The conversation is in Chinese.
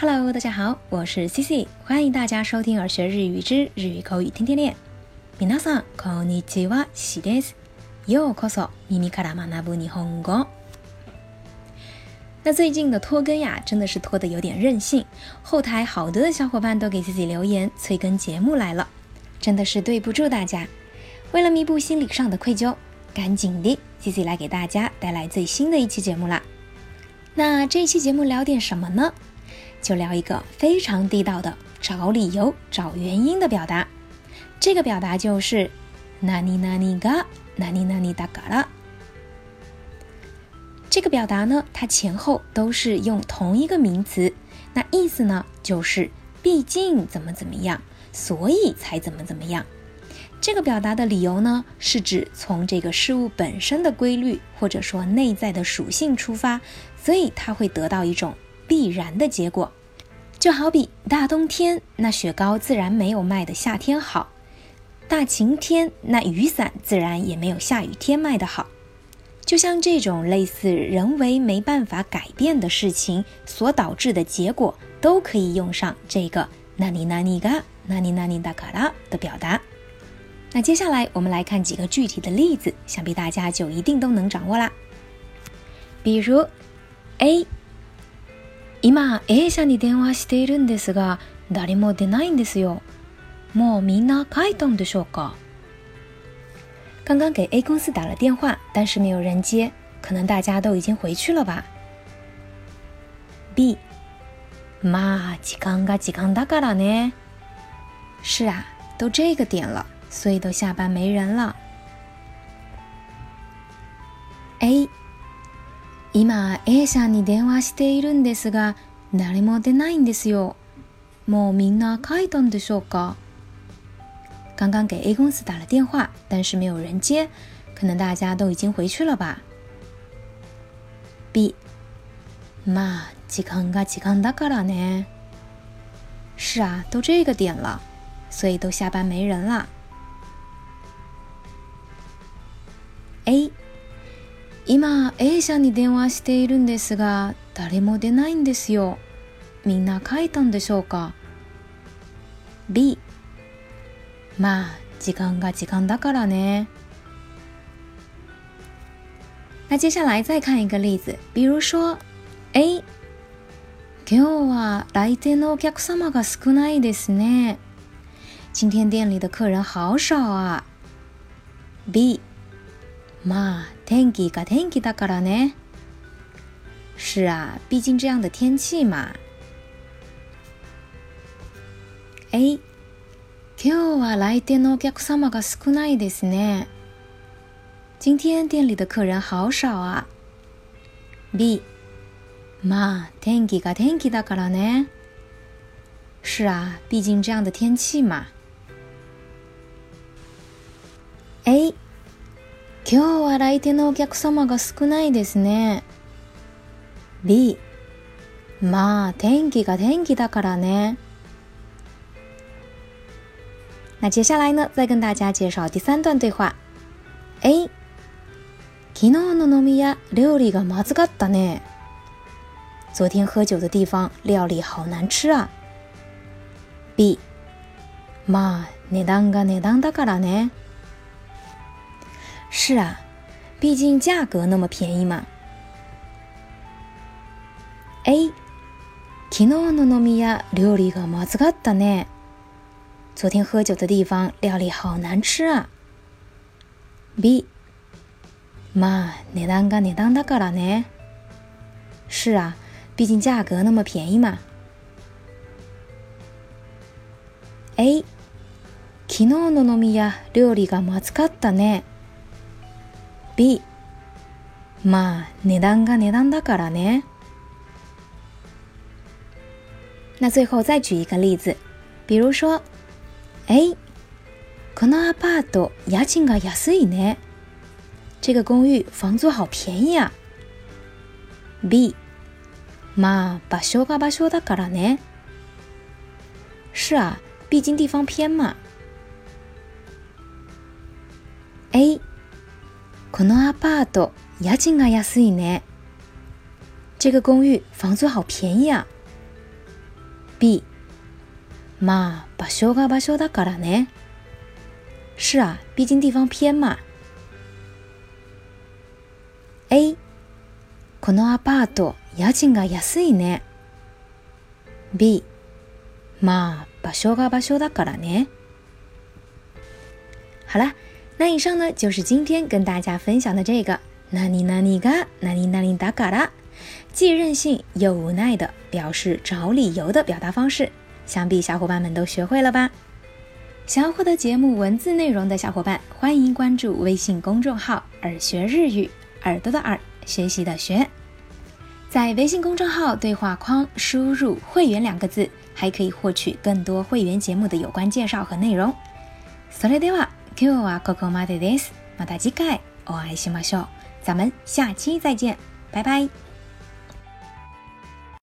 Hello，大家好，我是 C C，欢迎大家收听《而学日语之日语口语天天练》。みなさんこんにちは、すいません。よこそ、o ミカラマナブニホンゴ。那最近的拖更呀，真的是拖得有点任性。后台好多的小伙伴都给自己留言催更节目来了，真的是对不住大家。为了弥补心理上的愧疚，赶紧的，C C 来给大家带来最新的一期节目啦。那这一期节目聊点什么呢？就聊一个非常地道的找理由、找原因的表达，这个表达就是“那尼那尼嘎，那尼那尼大嘎啦”。这个表达呢，它前后都是用同一个名词，那意思呢就是“毕竟怎么怎么样，所以才怎么怎么样”。这个表达的理由呢，是指从这个事物本身的规律或者说内在的属性出发，所以它会得到一种。必然的结果，就好比大冬天那雪糕自然没有卖的夏天好，大晴天那雨伞自然也没有下雨天卖的好。就像这种类似人为没办法改变的事情所导致的结果，都可以用上这个“那尼那尼嘎，那尼那尼哒卡拉”的表达。那接下来我们来看几个具体的例子，想必大家就一定都能掌握啦。比如，A。今 A 社に電話しているんですが誰も出ないんですよもうみんな帰ったんでしょうか刚刚给 A 公司打了电话，但是没有人接，可能大家都已经回去了吧。B，まあ時間が時間だからね。是啊，都这个点了，所以都下班没人了。今 A さんに電話しているんですが誰も出ないんですよ。もうみんな書いたんでしょうか刚刚给 A 公司打了电话，但是没有人接，可能大家都已经回去了吧。B，まあ時間が時間だからね。是啊，都这个点了，所以都下班没人了。A，今 A 社に電話しているんですが誰も出ないんですよみんな書いたんでしょうか B まあ時間が時間だからね那接下来再看一个例子比如说 A 今日は来店のお客様が少ないですね今天店里的客人好少啊 B まあ天気が天気だからね。是啊，毕竟这样的天气嘛。A，今日は来店のお客様が少ないですね。今天店里的客人好少啊。B，まあ天気が天気だからね。是啊，毕竟这样的天气嘛。今日は来店のお客様が少ないですね。B まあ天気が天気だからね。那接下来呢，再跟大家介绍第三段对话。A 昨日の飲み屋料理がまずかったね。昨天喝酒的地方料理好难吃啊。B まあ値段が値段だからね。是啊，毕竟价格那么便宜嘛。A 昨天喝酒的地方料理好难吃啊。B 妈，你啷个你啷达个了呢？是啊，毕竟价格那么便宜嘛。A 昨天喝酒的地方料理好难吃啊。B，まあ値段が値段だからね。那最后再举一个例子，比如说，A、このアパート家賃が安いね。这个公寓房租好便宜啊。B，まあ場所が場所だからね。是啊，毕竟地方偏嘛。A。このアパート、家賃が安いね。这个公寓房租好便宜啊。B、まあ、場所が場所だからね。是啊，毕竟地方偏嘛。A、このアパート、家賃が安いね。B、まあ、場所が場所だからね。好了。那以上呢，就是今天跟大家分享的这个“那你那你嘎，那你那你达嘎哒”，既任性又无奈的表示找理由的表达方式，想必小伙伴们都学会了吧？想要获得节目文字内容的小伙伴，欢迎关注微信公众号“耳学日语”，耳朵的耳，学习的学。在微信公众号对话框输入“会员”两个字，还可以获取更多会员节目的有关介绍和内容。それでは。今日はここまでです。また次回お会いしましょう。咱们下期再见。バイバイ。